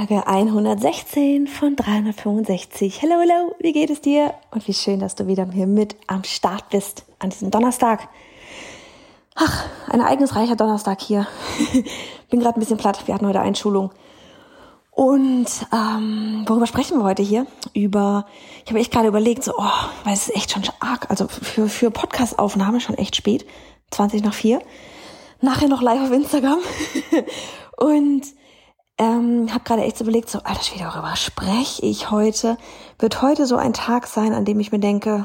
Folge 116 von 365. Hello, hello, wie geht es dir? Und wie schön, dass du wieder hier mit am Start bist an diesem Donnerstag. Ach, ein ereignisreicher Donnerstag hier. Bin gerade ein bisschen platt. Wir hatten heute Einschulung. Und ähm, worüber sprechen wir heute hier? Über, ich habe echt gerade überlegt, so, oh, weil es ist echt schon arg, also für, für Podcast-Aufnahme schon echt spät, 20 nach 4. Nachher noch live auf Instagram. Und ähm, habe gerade echt so überlegt, so, alter Schwede, worüber spreche ich heute? Wird heute so ein Tag sein, an dem ich mir denke,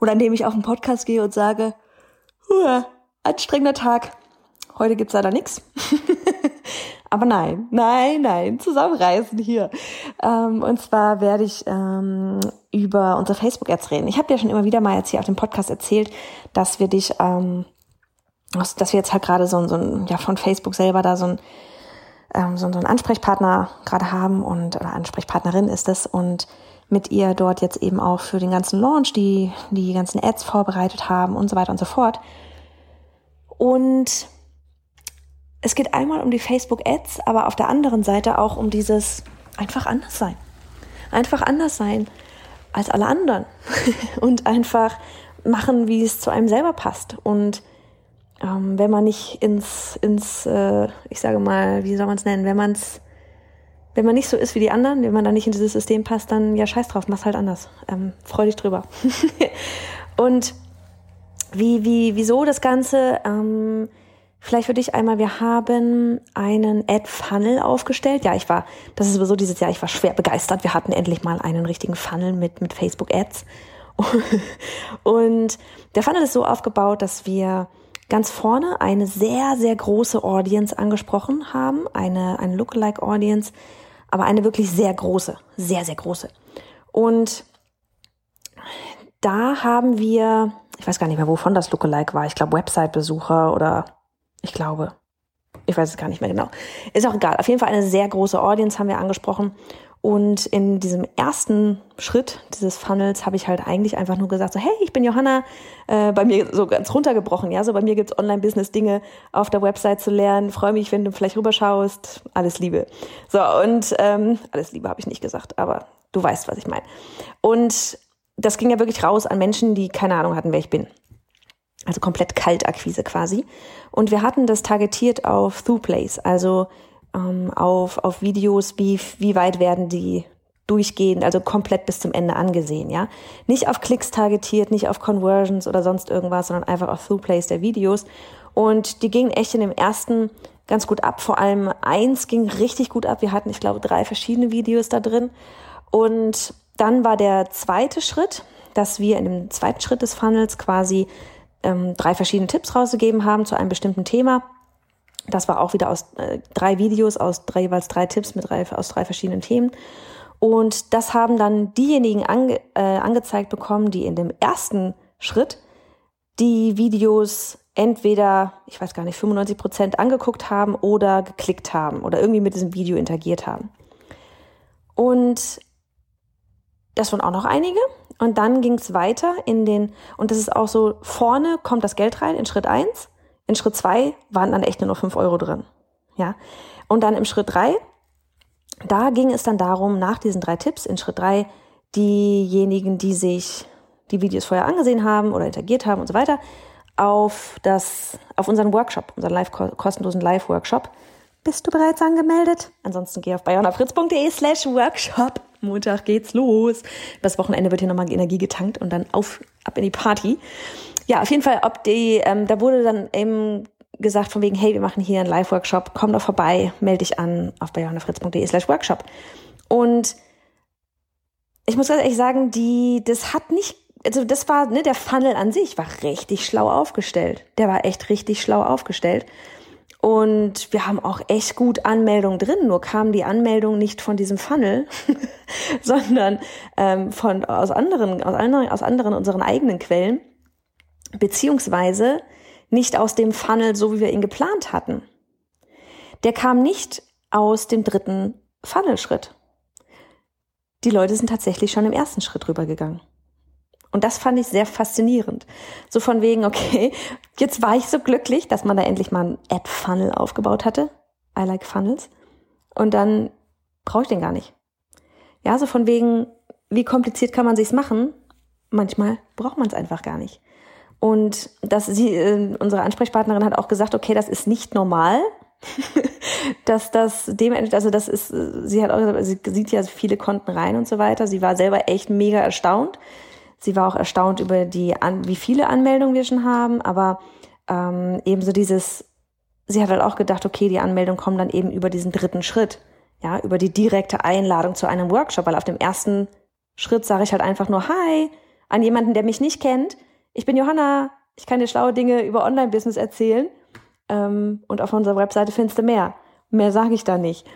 oder an dem ich auf den Podcast gehe und sage, Huah, anstrengender Tag. Heute gibt's leider nix. Aber nein, nein, nein, zusammenreißen hier. Ähm, und zwar werde ich ähm, über unsere Facebook-Ads reden. Ich habe dir schon immer wieder mal jetzt hier auf dem Podcast erzählt, dass wir dich, ähm, dass wir jetzt halt gerade so, so ein, ja, von Facebook selber da so ein ähm, so, so einen Ansprechpartner gerade haben und oder Ansprechpartnerin ist es und mit ihr dort jetzt eben auch für den ganzen Launch die die ganzen Ads vorbereitet haben und so weiter und so fort. Und es geht einmal um die Facebook Ads, aber auf der anderen Seite auch um dieses einfach anders sein. Einfach anders sein als alle anderen und einfach machen, wie es zu einem selber passt und ähm, wenn man nicht ins, ins äh, ich sage mal, wie soll man es nennen, wenn man es, wenn man nicht so ist wie die anderen, wenn man da nicht in dieses System passt, dann ja scheiß drauf, mach's halt anders. Ähm, freu dich drüber. und wie, wie, wieso das Ganze? Ähm, vielleicht für dich einmal, wir haben einen Ad-Funnel aufgestellt. Ja, ich war, das ist sowieso dieses Jahr, ich war schwer begeistert. Wir hatten endlich mal einen richtigen Funnel mit, mit Facebook-Ads. Und der Funnel ist so aufgebaut, dass wir ganz vorne eine sehr, sehr große Audience angesprochen haben, eine, eine Lookalike Audience, aber eine wirklich sehr große, sehr, sehr große. Und da haben wir, ich weiß gar nicht mehr, wovon das Lookalike war, ich glaube Website-Besucher oder ich glaube, ich weiß es gar nicht mehr genau. Ist auch egal. Auf jeden Fall eine sehr große Audience haben wir angesprochen. Und in diesem ersten Schritt dieses Funnels habe ich halt eigentlich einfach nur gesagt, so, hey, ich bin Johanna, äh, bei mir so ganz runtergebrochen, ja, so bei mir gibt's Online-Business-Dinge auf der Website zu lernen, freue mich, wenn du vielleicht rüberschaust, alles Liebe. So, und ähm, alles Liebe habe ich nicht gesagt, aber du weißt, was ich meine. Und das ging ja wirklich raus an Menschen, die keine Ahnung hatten, wer ich bin. Also komplett Kaltakquise quasi. Und wir hatten das targetiert auf ThruPlace, also ähm, auf, auf Videos, wie, wie weit werden die durchgehend, also komplett bis zum Ende angesehen, ja. Nicht auf Klicks targetiert, nicht auf Conversions oder sonst irgendwas, sondern einfach auf Throughplays der Videos. Und die gingen echt in dem ersten ganz gut ab. Vor allem eins ging richtig gut ab. Wir hatten, ich glaube, drei verschiedene Videos da drin. Und dann war der zweite Schritt, dass wir in dem zweiten Schritt des Funnels quasi ähm, drei verschiedene Tipps rausgegeben haben zu einem bestimmten Thema. Das war auch wieder aus äh, drei Videos, aus drei, jeweils drei Tipps mit drei, aus drei verschiedenen Themen. Und das haben dann diejenigen ange, äh, angezeigt bekommen, die in dem ersten Schritt die Videos entweder, ich weiß gar nicht, 95 Prozent angeguckt haben oder geklickt haben oder irgendwie mit diesem Video interagiert haben. Und das waren auch noch einige. Und dann ging es weiter in den, und das ist auch so, vorne kommt das Geld rein in Schritt eins in Schritt zwei waren dann echt nur noch fünf Euro drin. Ja. Und dann im Schritt drei, da ging es dann darum, nach diesen drei Tipps in Schritt drei, diejenigen, die sich die Videos vorher angesehen haben oder interagiert haben und so weiter, auf das, auf unseren Workshop, unseren live, kostenlosen Live-Workshop. Bist du bereits angemeldet? Ansonsten geh auf bayonafritz.de slash Workshop. Montag geht's los. Das Wochenende wird hier nochmal Energie getankt und dann auf, ab in die Party. Ja, auf jeden Fall, ob die, ähm, da wurde dann eben gesagt von wegen, hey, wir machen hier einen Live-Workshop, komm doch vorbei, melde dich an auf bayonafritz.de slash Workshop. Und ich muss ganz ehrlich sagen, die, das hat nicht, also das war, ne, der Funnel an sich war richtig schlau aufgestellt. Der war echt richtig schlau aufgestellt. Und wir haben auch echt gut Anmeldungen drin, nur kam die Anmeldung nicht von diesem Funnel, sondern ähm, von aus anderen, aus anderen, aus anderen unseren eigenen Quellen, beziehungsweise nicht aus dem Funnel, so wie wir ihn geplant hatten. Der kam nicht aus dem dritten Funnelschritt. Die Leute sind tatsächlich schon im ersten Schritt rübergegangen. Und das fand ich sehr faszinierend. So von wegen, okay, jetzt war ich so glücklich, dass man da endlich mal ein Ad-Funnel aufgebaut hatte. I like Funnels. Und dann brauche ich den gar nicht. Ja, so von wegen, wie kompliziert kann man sich's machen? Manchmal braucht man es einfach gar nicht. Und dass sie, äh, unsere Ansprechpartnerin hat auch gesagt, okay, das ist nicht normal, dass das dem, also das ist, sie hat auch gesagt, sie sieht ja viele Konten rein und so weiter. Sie war selber echt mega erstaunt Sie war auch erstaunt über die, an, wie viele Anmeldungen wir schon haben, aber ähm, ebenso dieses, sie hat halt auch gedacht, okay, die Anmeldungen kommen dann eben über diesen dritten Schritt, ja, über die direkte Einladung zu einem Workshop, weil auf dem ersten Schritt sage ich halt einfach nur Hi an jemanden, der mich nicht kennt. Ich bin Johanna, ich kann dir schlaue Dinge über Online-Business erzählen ähm, und auf unserer Webseite findest du mehr. Mehr sage ich da nicht.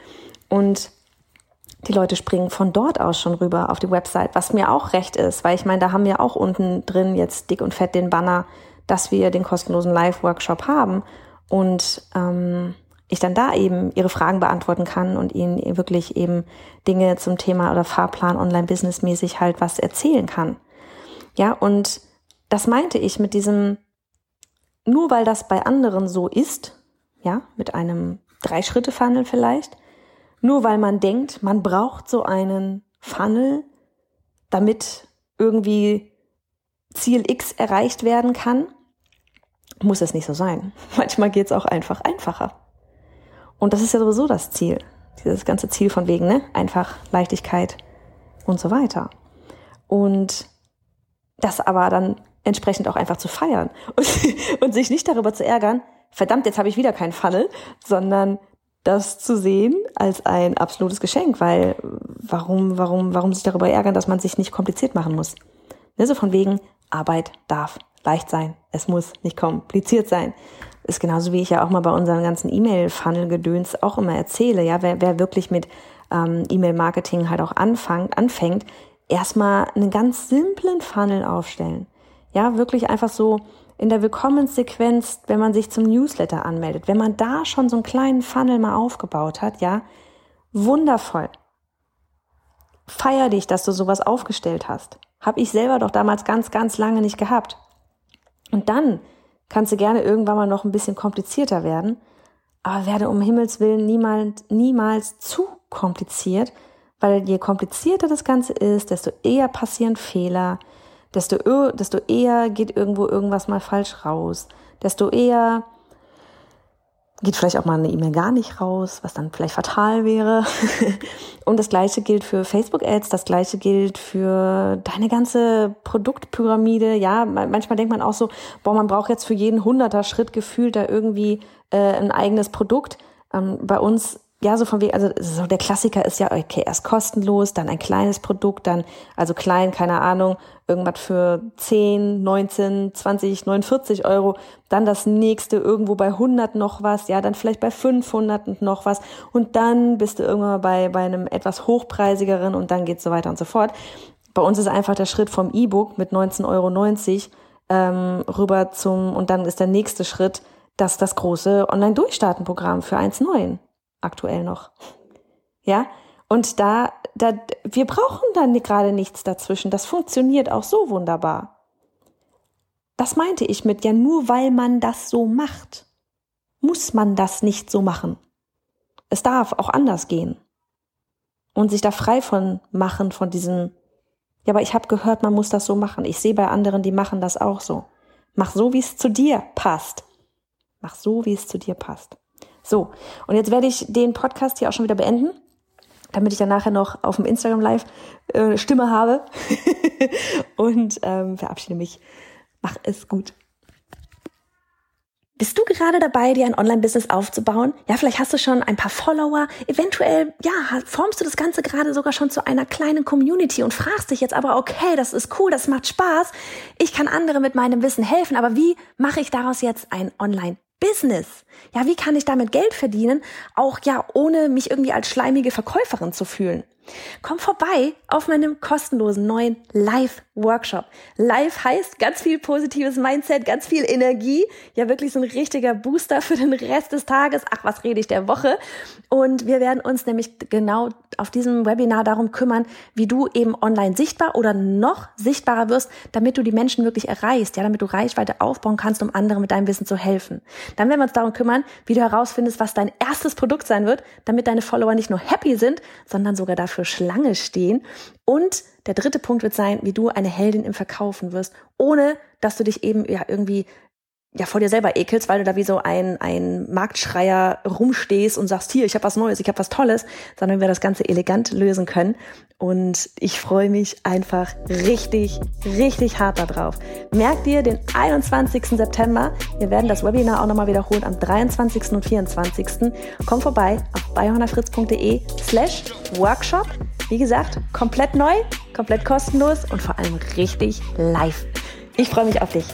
Und die Leute springen von dort aus schon rüber auf die Website, was mir auch recht ist, weil ich meine, da haben wir auch unten drin jetzt dick und fett den Banner, dass wir den kostenlosen Live-Workshop haben und ähm, ich dann da eben ihre Fragen beantworten kann und ihnen wirklich eben Dinge zum Thema oder Fahrplan online-businessmäßig halt was erzählen kann. Ja, und das meinte ich mit diesem, nur weil das bei anderen so ist, ja, mit einem Drei-Schritte-Funnel vielleicht, nur weil man denkt, man braucht so einen Funnel, damit irgendwie Ziel X erreicht werden kann, muss es nicht so sein. Manchmal geht es auch einfach einfacher. Und das ist ja sowieso das Ziel. Dieses ganze Ziel von wegen, ne? Einfach Leichtigkeit und so weiter. Und das aber dann entsprechend auch einfach zu feiern und, und sich nicht darüber zu ärgern, verdammt, jetzt habe ich wieder keinen Funnel, sondern das zu sehen als ein absolutes Geschenk, weil warum, warum, warum sich darüber ärgern, dass man sich nicht kompliziert machen muss? Ne, so von wegen, Arbeit darf leicht sein. Es muss nicht kompliziert sein. Ist genauso wie ich ja auch mal bei unseren ganzen E-Mail-Funnel-Gedöns auch immer erzähle. Ja, wer, wer wirklich mit ähm, E-Mail-Marketing halt auch anfängt, anfängt, erstmal einen ganz simplen Funnel aufstellen. Ja, wirklich einfach so, in der Willkommenssequenz, wenn man sich zum Newsletter anmeldet, wenn man da schon so einen kleinen Funnel mal aufgebaut hat, ja, wundervoll. Feier dich, dass du sowas aufgestellt hast. Hab ich selber doch damals ganz, ganz lange nicht gehabt. Und dann kannst du gerne irgendwann mal noch ein bisschen komplizierter werden, aber werde um Himmels Willen niemals, niemals zu kompliziert, weil je komplizierter das Ganze ist, desto eher passieren Fehler, desto, desto eher geht irgendwo irgendwas mal falsch raus, desto eher geht vielleicht auch mal eine E-Mail gar nicht raus, was dann vielleicht fatal wäre. Und das gleiche gilt für Facebook-Ads, das gleiche gilt für deine ganze Produktpyramide. Ja, manchmal denkt man auch so, boah, man braucht jetzt für jeden hunderter Schritt gefühlt da irgendwie äh, ein eigenes Produkt. Ähm, bei uns ja, so von wegen, also so der Klassiker ist ja, okay, erst kostenlos, dann ein kleines Produkt, dann, also klein, keine Ahnung, irgendwas für 10, 19, 20, 49 Euro, dann das nächste irgendwo bei 100 noch was, ja, dann vielleicht bei 500 noch was und dann bist du irgendwann bei, bei einem etwas hochpreisigeren und dann geht's so weiter und so fort. Bei uns ist einfach der Schritt vom E-Book mit 19,90 Euro ähm, rüber zum, und dann ist der nächste Schritt, das das große Online-Durchstarten-Programm für 1,9 aktuell noch. Ja, und da, da, wir brauchen dann gerade nichts dazwischen. Das funktioniert auch so wunderbar. Das meinte ich mit, ja, nur weil man das so macht, muss man das nicht so machen. Es darf auch anders gehen. Und sich da frei von machen, von diesem, ja, aber ich habe gehört, man muss das so machen. Ich sehe bei anderen, die machen das auch so. Mach so, wie es zu dir passt. Mach so, wie es zu dir passt. So, und jetzt werde ich den Podcast hier auch schon wieder beenden, damit ich dann nachher noch auf dem Instagram Live äh, Stimme habe und ähm, verabschiede mich. Mach es gut. Bist du gerade dabei, dir ein Online-Business aufzubauen? Ja, vielleicht hast du schon ein paar Follower. Eventuell, ja, formst du das Ganze gerade sogar schon zu einer kleinen Community und fragst dich jetzt aber, okay, das ist cool, das macht Spaß. Ich kann andere mit meinem Wissen helfen, aber wie mache ich daraus jetzt ein Online Business. Ja, wie kann ich damit Geld verdienen? Auch ja, ohne mich irgendwie als schleimige Verkäuferin zu fühlen. Komm vorbei auf meinem kostenlosen neuen Live-Workshop. Live heißt ganz viel positives Mindset, ganz viel Energie. Ja, wirklich so ein richtiger Booster für den Rest des Tages. Ach, was rede ich der Woche? Und wir werden uns nämlich genau auf diesem Webinar darum kümmern, wie du eben online sichtbar oder noch sichtbarer wirst, damit du die Menschen wirklich erreichst, ja, damit du Reichweite aufbauen kannst, um anderen mit deinem Wissen zu helfen. Dann werden wir uns darum kümmern, wie du herausfindest, was dein erstes Produkt sein wird, damit deine Follower nicht nur happy sind, sondern sogar dafür für Schlange stehen. Und der dritte Punkt wird sein, wie du eine Heldin im Verkaufen wirst, ohne dass du dich eben ja irgendwie ja vor dir selber ekelst, weil du da wie so ein, ein Marktschreier rumstehst und sagst, hier, ich habe was Neues, ich habe was Tolles, sondern wir das Ganze elegant lösen können. Und ich freue mich einfach richtig, richtig hart darauf. Merk dir den 21. September. Wir werden das Webinar auch nochmal wiederholen am 23. und 24. Komm vorbei auf biohannafritz.de slash Workshop. Wie gesagt, komplett neu, komplett kostenlos und vor allem richtig live. Ich freue mich auf dich.